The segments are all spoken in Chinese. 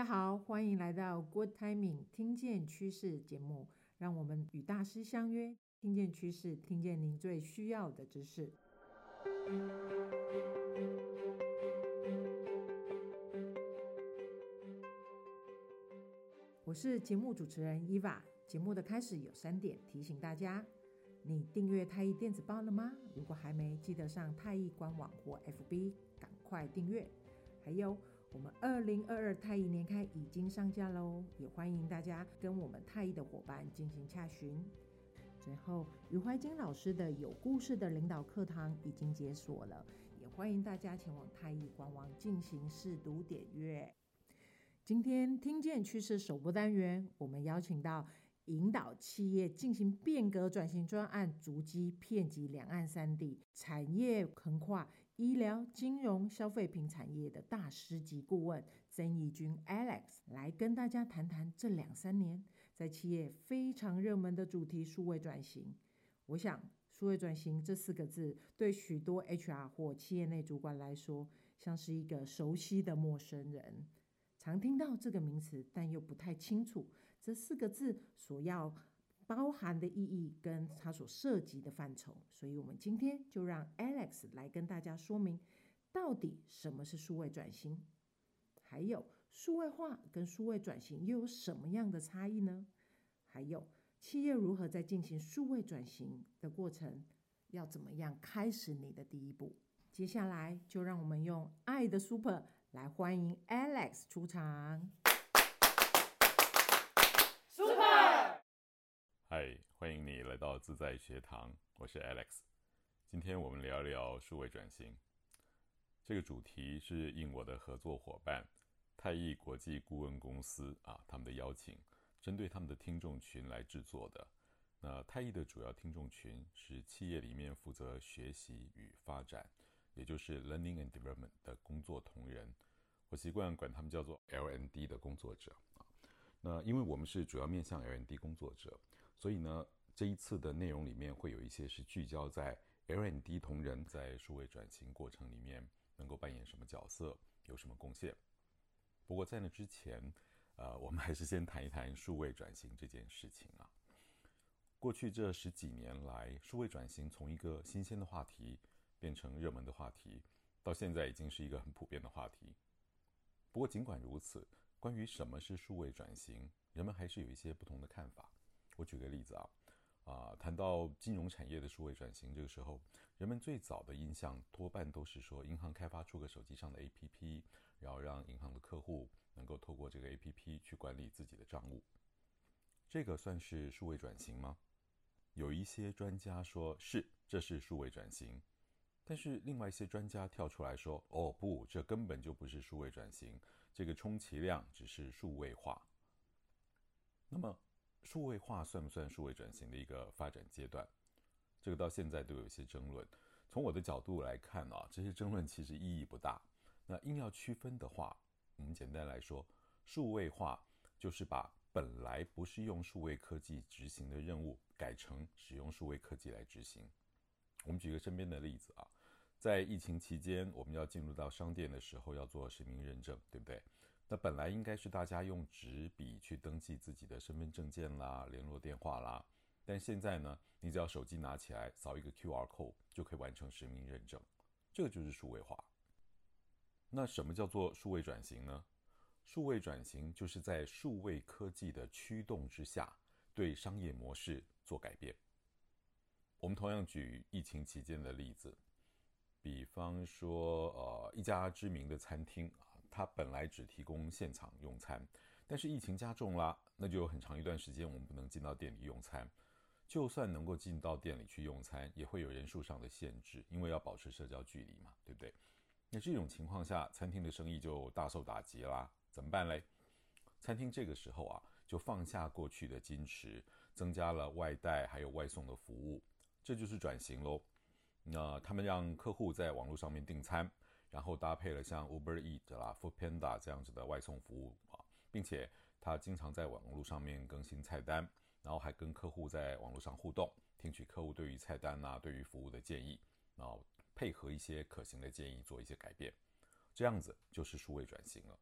大家好，欢迎来到 Good Timing 听见趋势节目，让我们与大师相约，听见趋势，听见您最需要的知识。我是节目主持人伊娃。节目的开始有三点提醒大家：你订阅太毅电子报了吗？如果还没，记得上太毅官网或 FB 赶快订阅。还有，我们二零二二太毅年刊已经上架喽，也欢迎大家跟我们太毅的伙伴进行洽询。最后，余怀金老师的有故事的领导课堂已经解锁了，也欢迎大家前往太毅官网进行试读点阅。今天听见趋势首播单元，我们邀请到引导企业进行变革转型专案，足迹遍及两岸三地，产业横跨医疗、金融、消费品产业的大师级顾问曾怡君 Alex 来跟大家谈谈这两三年在企业非常热门的主题数位转型。我想，数位转型这四个字对许多 HR 或企业内主管来说，像是一个熟悉的陌生人。常听到这个名词，但又不太清楚这四个字所要包含的意义跟它所涉及的范畴。所以，我们今天就让 Alex 来跟大家说明，到底什么是数位转型，还有数位化跟数位转型又有什么样的差异呢？还有企业如何在进行数位转型的过程，要怎么样开始你的第一步？接下来就让我们用爱的 Super。来欢迎 Alex 出场。Super，嗨，欢迎你来到自在学堂，我是 Alex。今天我们聊聊数位转型。这个主题是应我的合作伙伴太毅国际顾问公司啊，他们的邀请，针对他们的听众群来制作的。那太毅的主要听众群是企业里面负责学习与发展。也就是 learning and development 的工作同仁，我习惯管他们叫做 L&D 的工作者啊。那因为我们是主要面向 L&D 工作者，所以呢，这一次的内容里面会有一些是聚焦在 L&D 同仁在数位转型过程里面能够扮演什么角色，有什么贡献。不过在那之前，呃，我们还是先谈一谈数位转型这件事情啊。过去这十几年来，数位转型从一个新鲜的话题。变成热门的话题，到现在已经是一个很普遍的话题。不过，尽管如此，关于什么是数位转型，人们还是有一些不同的看法。我举个例子啊，啊，谈到金融产业的数位转型，这个时候，人们最早的印象多半都是说，银行开发出个手机上的 APP，然后让银行的客户能够透过这个 APP 去管理自己的账务。这个算是数位转型吗？有一些专家说是，这是数位转型。但是另外一些专家跳出来说：“哦不，这根本就不是数位转型，这个充其量只是数位化。”那么，数位化算不算数位转型的一个发展阶段？这个到现在都有一些争论。从我的角度来看啊，这些争论其实意义不大。那硬要区分的话，我们简单来说，数位化就是把本来不是用数位科技执行的任务，改成使用数位科技来执行。我们举个身边的例子啊。在疫情期间，我们要进入到商店的时候，要做实名认证，对不对？那本来应该是大家用纸笔去登记自己的身份证件啦、联络电话啦，但现在呢，你只要手机拿起来，扫一个 QR code 就可以完成实名认证，这就是数位化。那什么叫做数位转型呢？数位转型就是在数位科技的驱动之下，对商业模式做改变。我们同样举疫情期间的例子。比方说，呃，一家知名的餐厅啊，它本来只提供现场用餐，但是疫情加重了，那就有很长一段时间我们不能进到店里用餐。就算能够进到店里去用餐，也会有人数上的限制，因为要保持社交距离嘛，对不对？那这种情况下，餐厅的生意就大受打击啦。怎么办嘞？餐厅这个时候啊，就放下过去的矜持，增加了外带还有外送的服务，这就是转型喽。那他们让客户在网络上面订餐，然后搭配了像 Uber Eat 啦、Foodpanda 这样子的外送服务啊，并且他经常在网络上面更新菜单，然后还跟客户在网络上互动，听取客户对于菜单啊、对于服务的建议，然后配合一些可行的建议做一些改变，这样子就是数位转型了。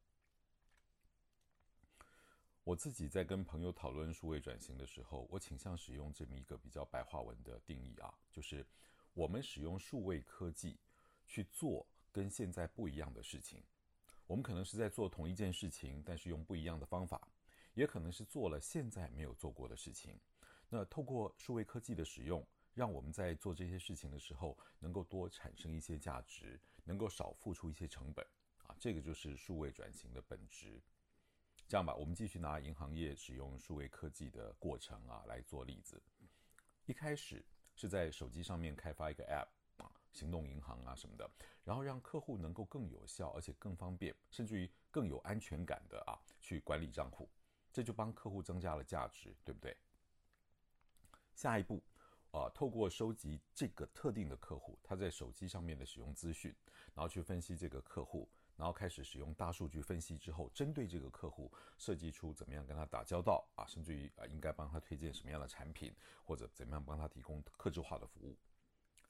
我自己在跟朋友讨论数位转型的时候，我倾向使用这么一个比较白话文的定义啊，就是我们使用数位科技去做跟现在不一样的事情。我们可能是在做同一件事情，但是用不一样的方法，也可能是做了现在没有做过的事情。那透过数位科技的使用，让我们在做这些事情的时候，能够多产生一些价值，能够少付出一些成本啊，这个就是数位转型的本质。这样吧，我们继续拿银行业使用数位科技的过程啊来做例子。一开始是在手机上面开发一个 App，行动银行啊什么的，然后让客户能够更有效，而且更方便，甚至于更有安全感的啊去管理账户，这就帮客户增加了价值，对不对？下一步，啊，透过收集这个特定的客户他在手机上面的使用资讯，然后去分析这个客户，然后开始使用大数据分析之后，针对这个客户设计出怎么样跟他打交道啊，甚至于啊应该帮他推荐什么样的产品，或者怎么样帮他提供客制化的服务。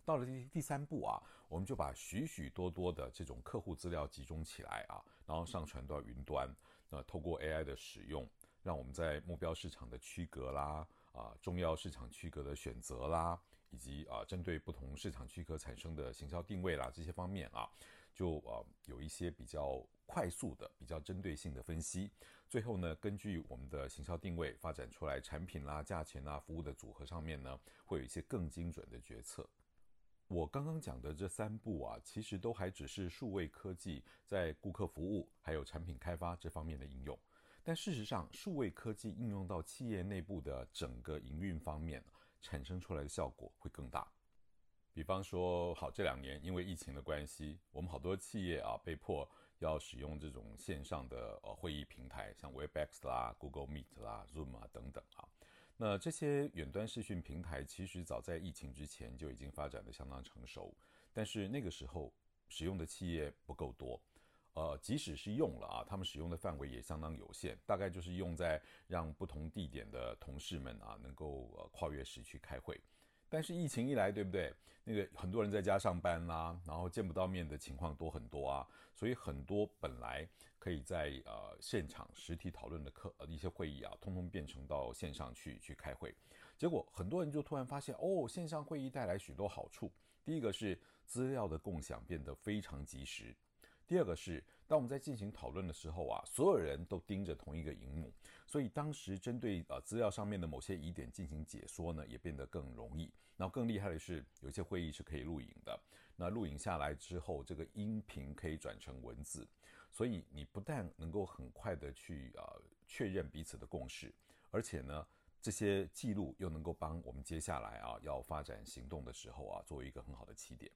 到了第第三步啊，我们就把许许多多的这种客户资料集中起来啊，然后上传到云端，那透过 AI 的使用，让我们在目标市场的区隔啦。啊，重要市场区隔的选择啦，以及啊，针对不同市场区隔产生的行销定位啦，这些方面啊，就啊有一些比较快速的、比较针对性的分析。最后呢，根据我们的行销定位发展出来产品啦、价钱啦、服务的组合上面呢，会有一些更精准的决策。我刚刚讲的这三步啊，其实都还只是数位科技在顾客服务还有产品开发这方面的应用。但事实上，数位科技应用到企业内部的整个营运方面，产生出来的效果会更大。比方说，好，这两年因为疫情的关系，我们好多企业啊被迫要使用这种线上的呃会议平台，像 Webex 啦、Google Meet 啦、Zoom 啊等等啊。那这些远端视讯平台其实早在疫情之前就已经发展的相当成熟，但是那个时候使用的企业不够多。呃，即使是用了啊，他们使用的范围也相当有限，大概就是用在让不同地点的同事们啊，能够呃跨越时区开会。但是疫情一来，对不对？那个很多人在家上班啦、然后见不到面的情况多很多啊，所以很多本来可以在呃现场实体讨论的课呃一些会议啊，通通变成到线上去去开会。结果很多人就突然发现，哦，线上会议带来许多好处。第一个是资料的共享变得非常及时。第二个是，当我们在进行讨论的时候啊，所有人都盯着同一个荧幕，所以当时针对呃资料上面的某些疑点进行解说呢，也变得更容易。然后更厉害的是，有些会议是可以录影的，那录影下来之后，这个音频可以转成文字，所以你不但能够很快的去呃确认彼此的共识，而且呢，这些记录又能够帮我们接下来啊要发展行动的时候啊，作为一个很好的起点。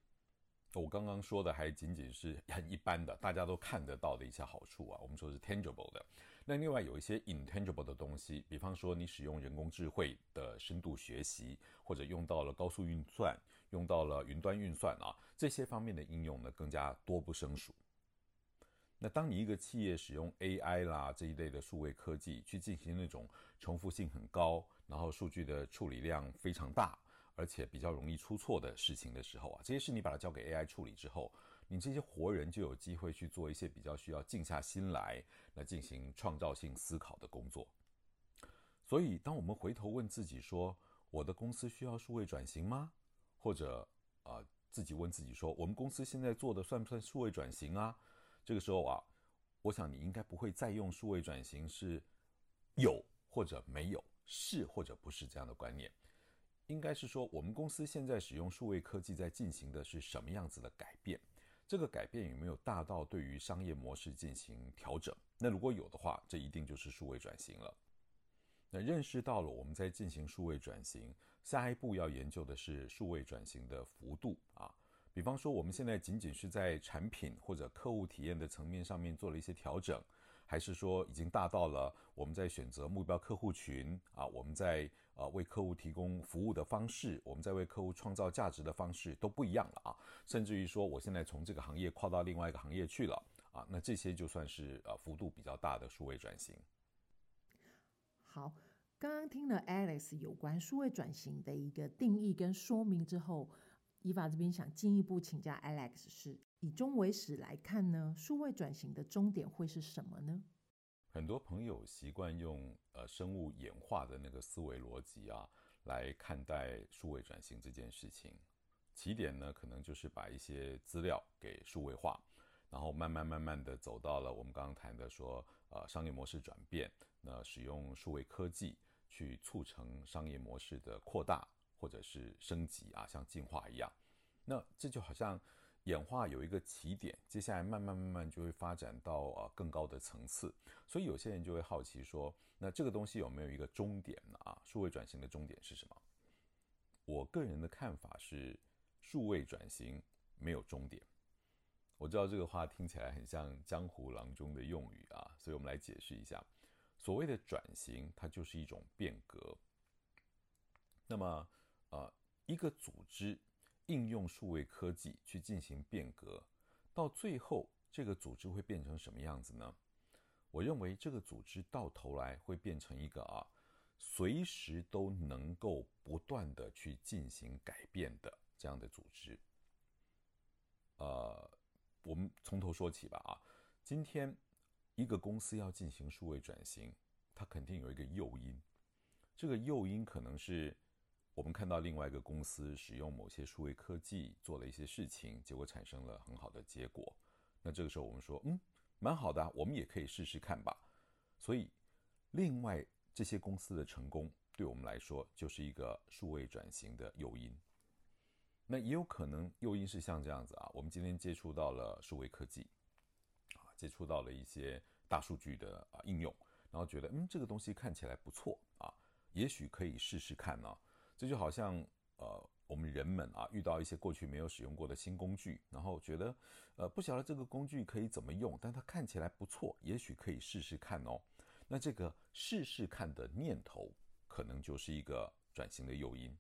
我刚刚说的还仅仅是很一般的，大家都看得到的一些好处啊。我们说是 tangible 的，那另外有一些 intangible 的东西，比方说你使用人工智慧的深度学习，或者用到了高速运算，用到了云端运算啊，这些方面的应用呢，更加多不胜数。那当你一个企业使用 AI 啦这一类的数位科技去进行那种重复性很高，然后数据的处理量非常大。而且比较容易出错的事情的时候啊，这些事你把它交给 AI 处理之后，你这些活人就有机会去做一些比较需要静下心来来进行创造性思考的工作。所以，当我们回头问自己说，我的公司需要数位转型吗？或者啊、自己问自己说，我们公司现在做的算不算数位转型啊？这个时候啊，我想你应该不会再用数位转型是有或者没有，是或者不是这样的观念。应该是说，我们公司现在使用数位科技在进行的是什么样子的改变？这个改变有没有大到对于商业模式进行调整？那如果有的话，这一定就是数位转型了。那认识到了我们在进行数位转型，下一步要研究的是数位转型的幅度啊。比方说，我们现在仅仅是在产品或者客户体验的层面上面做了一些调整。还是说已经大到了我们在选择目标客户群啊，我们在呃为客户提供服务的方式，我们在为客户创造价值的方式都不一样了啊，甚至于说我现在从这个行业跨到另外一个行业去了啊，那这些就算是呃幅度比较大的数位转型。好，刚刚听了 Alex 有关数位转型的一个定义跟说明之后，Eva 这边想进一步请教 Alex 是。以终为始来看呢，数位转型的终点会是什么呢？很多朋友习惯用呃生物演化的那个思维逻辑啊来看待数位转型这件事情。起点呢，可能就是把一些资料给数位化，然后慢慢慢慢的走到了我们刚刚谈的说，呃，商业模式转变，那使用数位科技去促成商业模式的扩大或者是升级啊，像进化一样。那这就好像。演化有一个起点，接下来慢慢慢慢就会发展到呃更高的层次，所以有些人就会好奇说，那这个东西有没有一个终点呢？啊，数位转型的终点是什么？我个人的看法是，数位转型没有终点。我知道这个话听起来很像江湖郎中的用语啊，所以我们来解释一下，所谓的转型，它就是一种变革。那么，呃，一个组织。应用数位科技去进行变革，到最后这个组织会变成什么样子呢？我认为这个组织到头来会变成一个啊，随时都能够不断的去进行改变的这样的组织。呃，我们从头说起吧啊，今天一个公司要进行数位转型，它肯定有一个诱因，这个诱因可能是。我们看到另外一个公司使用某些数位科技做了一些事情，结果产生了很好的结果。那这个时候我们说，嗯，蛮好的，我们也可以试试看吧。所以，另外这些公司的成功，对我们来说就是一个数位转型的诱因。那也有可能诱因是像这样子啊，我们今天接触到了数位科技，啊，接触到了一些大数据的啊应用，然后觉得，嗯，这个东西看起来不错啊，也许可以试试看呢。这就好像，呃，我们人们啊，遇到一些过去没有使用过的新工具，然后觉得，呃，不晓得这个工具可以怎么用，但它看起来不错，也许可以试试看哦。那这个试试看的念头，可能就是一个转型的诱因。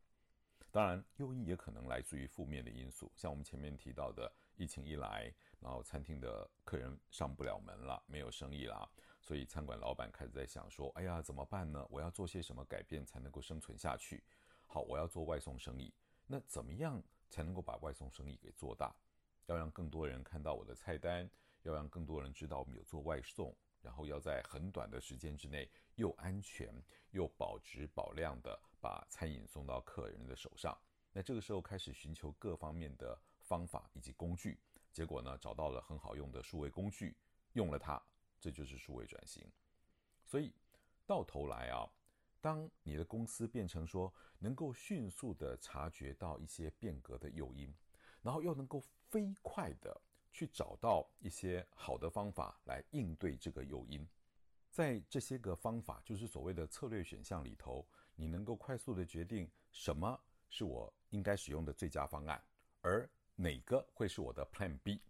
当然，诱因也可能来自于负面的因素，像我们前面提到的，疫情一来，然后餐厅的客人上不了门了，没有生意了，所以餐馆老板开始在想说，哎呀，怎么办呢？我要做些什么改变才能够生存下去？好，我要做外送生意，那怎么样才能够把外送生意给做大？要让更多人看到我的菜单，要让更多人知道我们有做外送，然后要在很短的时间之内又安全又保质保量的把餐饮送到客人的手上。那这个时候开始寻求各方面的方法以及工具，结果呢，找到了很好用的数位工具，用了它，这就是数位转型。所以到头来啊。当你的公司变成说能够迅速地察觉到一些变革的诱因，然后又能够飞快地去找到一些好的方法来应对这个诱因，在这些个方法，就是所谓的策略选项里头，你能够快速地决定什么是我应该使用的最佳方案，而哪个会是我的 Plan B。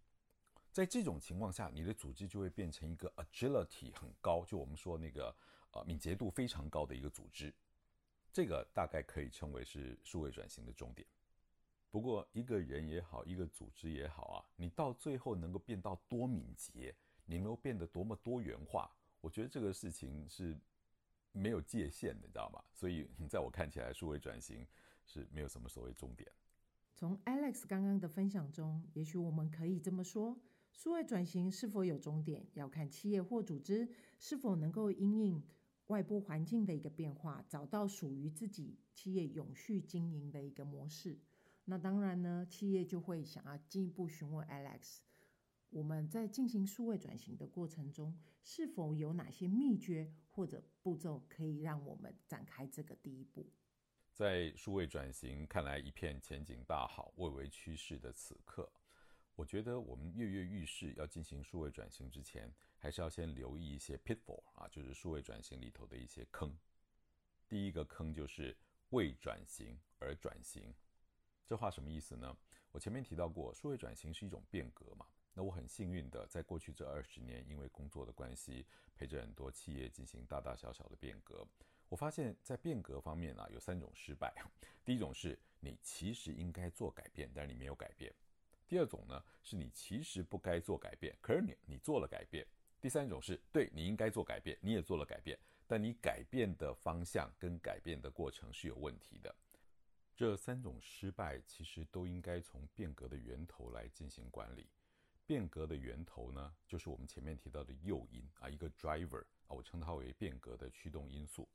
在这种情况下，你的组织就会变成一个 agility 很高，就我们说那个。呃，敏捷度非常高的一个组织，这个大概可以称为是数位转型的终点。不过，一个人也好，一个组织也好啊，你到最后能够变到多敏捷，你能够变得多么多元化，我觉得这个事情是没有界限的，你知道吗？所以，在我看起来，数位转型是没有什么所谓终点。从 Alex 刚刚的分享中，也许我们可以这么说。数位转型是否有终点，要看企业或组织是否能够因应外部环境的一个变化，找到属于自己企业永续经营的一个模式。那当然呢，企业就会想要进一步询问 Alex，我们在进行数位转型的过程中，是否有哪些秘诀或者步骤可以让我们展开这个第一步？在数位转型看来一片前景大好、蔚为趋势的此刻，我觉得我们跃跃欲试要进行数位转型之前，还是要先留意一些 pitfall 啊，就是数位转型里头的一些坑。第一个坑就是为转型而转型，这话什么意思呢？我前面提到过，数位转型是一种变革嘛。那我很幸运的，在过去这二十年，因为工作的关系，陪着很多企业进行大大小小的变革。我发现，在变革方面啊，有三种失败。第一种是你其实应该做改变，但是你没有改变；第二种呢，是你其实不该做改变，可是你你做了改变。第三种是对，你应该做改变，你也做了改变，但你改变的方向跟改变的过程是有问题的。这三种失败其实都应该从变革的源头来进行管理。变革的源头呢，就是我们前面提到的诱因啊，一个 driver 啊我称它为变革的驱动因素。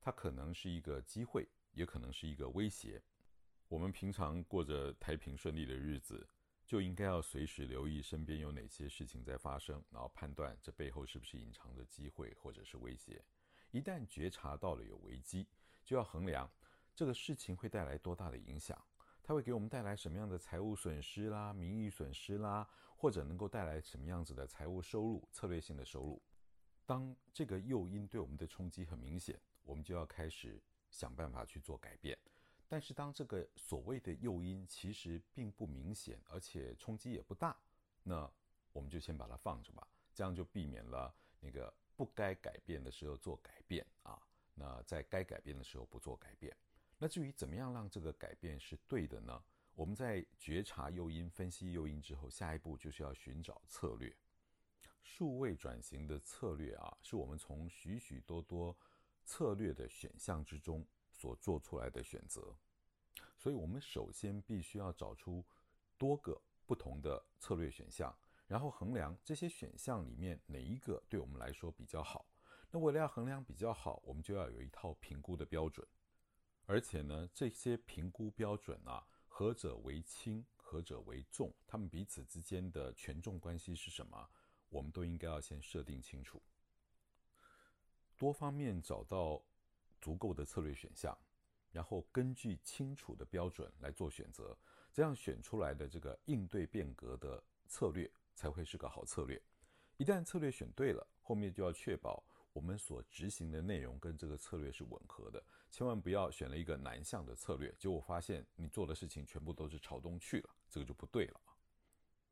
它可能是一个机会，也可能是一个威胁。我们平常过着太平顺利的日子，就应该要随时留意身边有哪些事情在发生，然后判断这背后是不是隐藏着机会或者是威胁。一旦觉察到了有危机，就要衡量这个事情会带来多大的影响。它会给我们带来什么样的财务损失啦、名誉损失啦，或者能够带来什么样子的财务收入、策略性的收入。当这个诱因对我们的冲击很明显，我们就要开始想办法去做改变。但是当这个所谓的诱因其实并不明显，而且冲击也不大，那我们就先把它放着吧，这样就避免了那个不该改变的时候做改变啊，那在该改变的时候不做改变。那至于怎么样让这个改变是对的呢？我们在觉察诱因、分析诱因之后，下一步就是要寻找策略。数位转型的策略啊，是我们从许许多多策略的选项之中所做出来的选择。所以，我们首先必须要找出多个不同的策略选项，然后衡量这些选项里面哪一个对我们来说比较好。那为了要衡量比较好，我们就要有一套评估的标准。而且呢，这些评估标准啊，何者为轻，何者为重，他们彼此之间的权重关系是什么？我们都应该要先设定清楚。多方面找到足够的策略选项，然后根据清楚的标准来做选择，这样选出来的这个应对变革的策略才会是个好策略。一旦策略选对了，后面就要确保。我们所执行的内容跟这个策略是吻合的，千万不要选了一个南向的策略，结果发现你做的事情全部都是朝东去了，这个就不对了啊。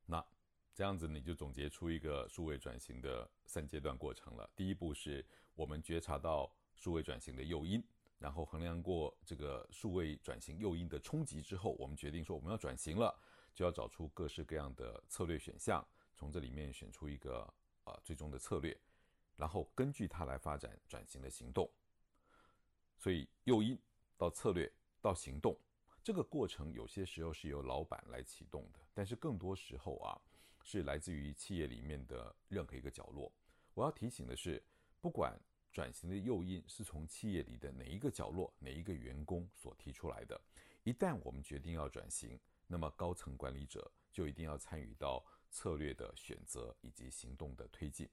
那这样子你就总结出一个数位转型的三阶段过程了。第一步是我们觉察到数位转型的诱因，然后衡量过这个数位转型诱因的冲击之后，我们决定说我们要转型了，就要找出各式各样的策略选项，从这里面选出一个呃最终的策略。然后根据它来发展转型的行动，所以诱因到策略到行动这个过程，有些时候是由老板来启动的，但是更多时候啊，是来自于企业里面的任何一个角落。我要提醒的是，不管转型的诱因是从企业里的哪一个角落、哪一个员工所提出来的，一旦我们决定要转型，那么高层管理者就一定要参与到策略的选择以及行动的推进。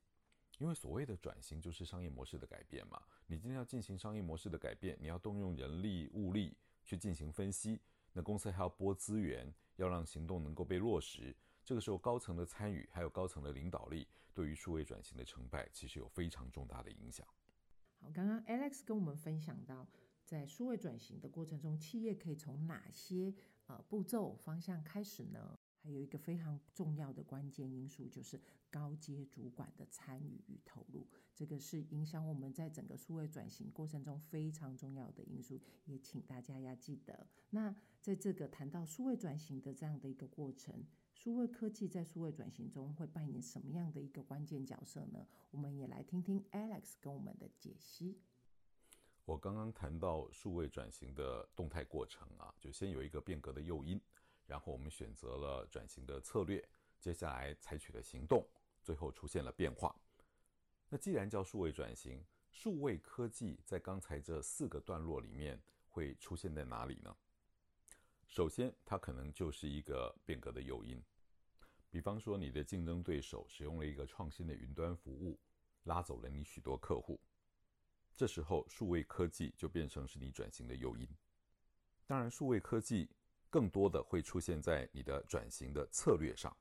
因为所谓的转型就是商业模式的改变嘛，你今天要进行商业模式的改变，你要动用人力物力去进行分析，那公司还要拨资源，要让行动能够被落实。这个时候高层的参与还有高层的领导力，对于数位转型的成败其实有非常重大的影响。好，刚刚 Alex 跟我们分享到，在数位转型的过程中，企业可以从哪些呃步骤方向开始呢？还有一个非常重要的关键因素，就是高阶主管的参与与投入，这个是影响我们在整个数位转型过程中非常重要的因素，也请大家要记得。那在这个谈到数位转型的这样的一个过程，数位科技在数位转型中会扮演什么样的一个关键角色呢？我们也来听听 Alex 跟我们的解析。我刚刚谈到数位转型的动态过程啊，就先有一个变革的诱因。然后我们选择了转型的策略，接下来采取了行动，最后出现了变化。那既然叫数位转型，数位科技在刚才这四个段落里面会出现在哪里呢？首先，它可能就是一个变革的诱因。比方说，你的竞争对手使用了一个创新的云端服务，拉走了你许多客户，这时候数位科技就变成是你转型的诱因。当然，数位科技。更多的会出现在你的转型的策略上，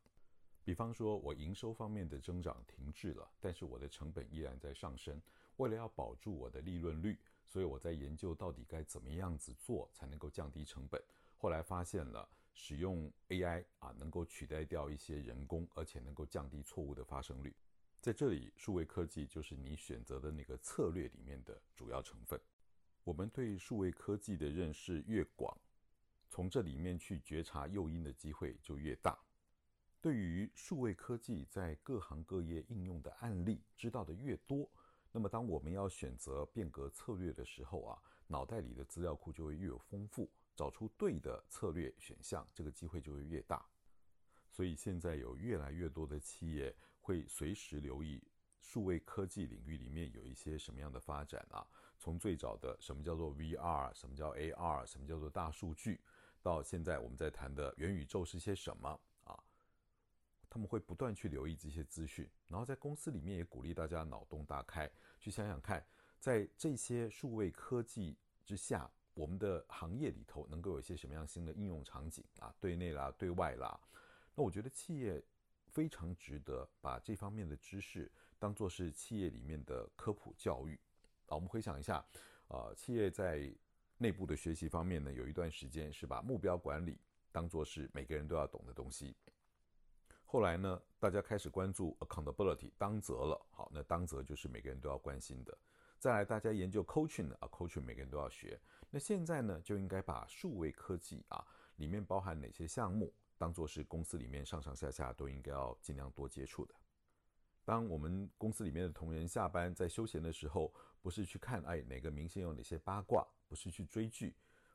比方说，我营收方面的增长停滞了，但是我的成本依然在上升。为了要保住我的利润率，所以我在研究到底该怎么样子做才能够降低成本。后来发现了使用 AI 啊，能够取代掉一些人工，而且能够降低错误的发生率。在这里，数位科技就是你选择的那个策略里面的主要成分。我们对数位科技的认识越广，从这里面去觉察诱因的机会就越大。对于数位科技在各行各业应用的案例知道的越多，那么当我们要选择变革策略的时候啊，脑袋里的资料库就会越有丰富，找出对的策略选项，这个机会就会越大。所以现在有越来越多的企业会随时留意数位科技领域里面有一些什么样的发展啊？从最早的什么叫做 VR，什么叫 AR，什么叫做大数据，到现在我们在谈的元宇宙是些什么啊？他们会不断去留意这些资讯，然后在公司里面也鼓励大家脑洞大开，去想想看，在这些数位科技之下，我们的行业里头能够有一些什么样新的应用场景啊？对内啦，对外啦。那我觉得企业非常值得把这方面的知识当作是企业里面的科普教育。啊，我们回想一下，呃，企业在内部的学习方面呢，有一段时间是把目标管理当作是每个人都要懂的东西。后来呢，大家开始关注 accountability 当责了，好，那当责就是每个人都要关心的。再来，大家研究 coaching 啊，coaching 每个人都要学。那现在呢，就应该把数位科技啊里面包含哪些项目，当作是公司里面上上下下都应该要尽量多接触的。当我们公司里面的同仁下班在休闲的时候，不是去看哎哪个明星有哪些八卦，不是去追剧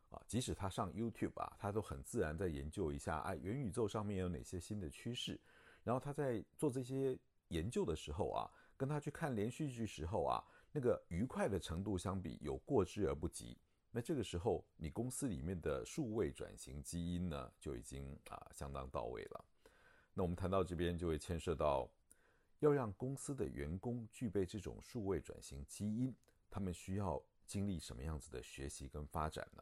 啊，即使他上 YouTube 啊，他都很自然在研究一下哎元宇宙上面有哪些新的趋势，然后他在做这些研究的时候啊，跟他去看连续剧时候啊，那个愉快的程度相比有过之而不及。那这个时候你公司里面的数位转型基因呢，就已经啊相当到位了。那我们谈到这边就会牵涉到。要让公司的员工具备这种数位转型基因，他们需要经历什么样子的学习跟发展呢？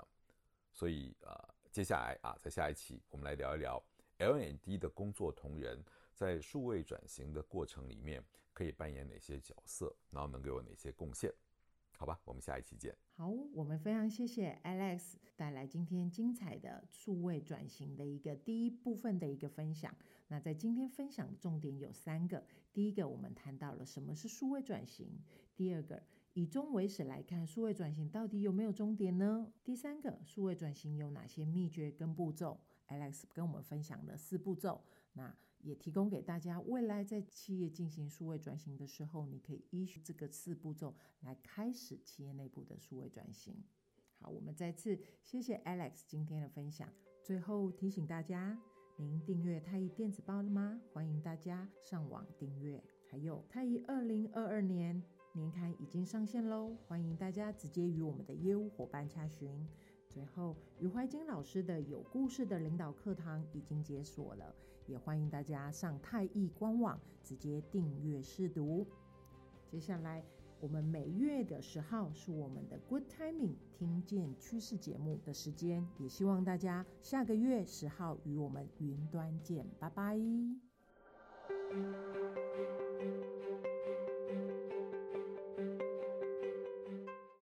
所以啊，接下来啊，在下一期我们来聊一聊 L&D 的工作同仁在数位转型的过程里面可以扮演哪些角色，然后能给我哪些贡献。好吧，我们下一期见。好，我们非常谢谢 Alex 带来今天精彩的数位转型的一个第一部分的一个分享。那在今天分享的重点有三个：第一个，我们谈到了什么是数位转型；第二个，以终为始来看，数位转型到底有没有终点呢？第三个，数位转型有哪些秘诀跟步骤？Alex 跟我们分享了四步骤。那也提供给大家，未来在企业进行数位转型的时候，你可以依循这个四步骤来开始企业内部的数位转型。好，我们再次谢谢 Alex 今天的分享。最后提醒大家，您订阅太毅电子报了吗？欢迎大家上网订阅。还有太毅二零二二年年刊已经上线喽，欢迎大家直接与我们的业务伙伴洽询。最后，余怀金老师的有故事的领导课堂已经解锁了。也欢迎大家上太易官网直接订阅试读。接下来，我们每月的十号是我们的 Good Timing 听见趋势节目的时间，也希望大家下个月十号与我们云端见，拜拜。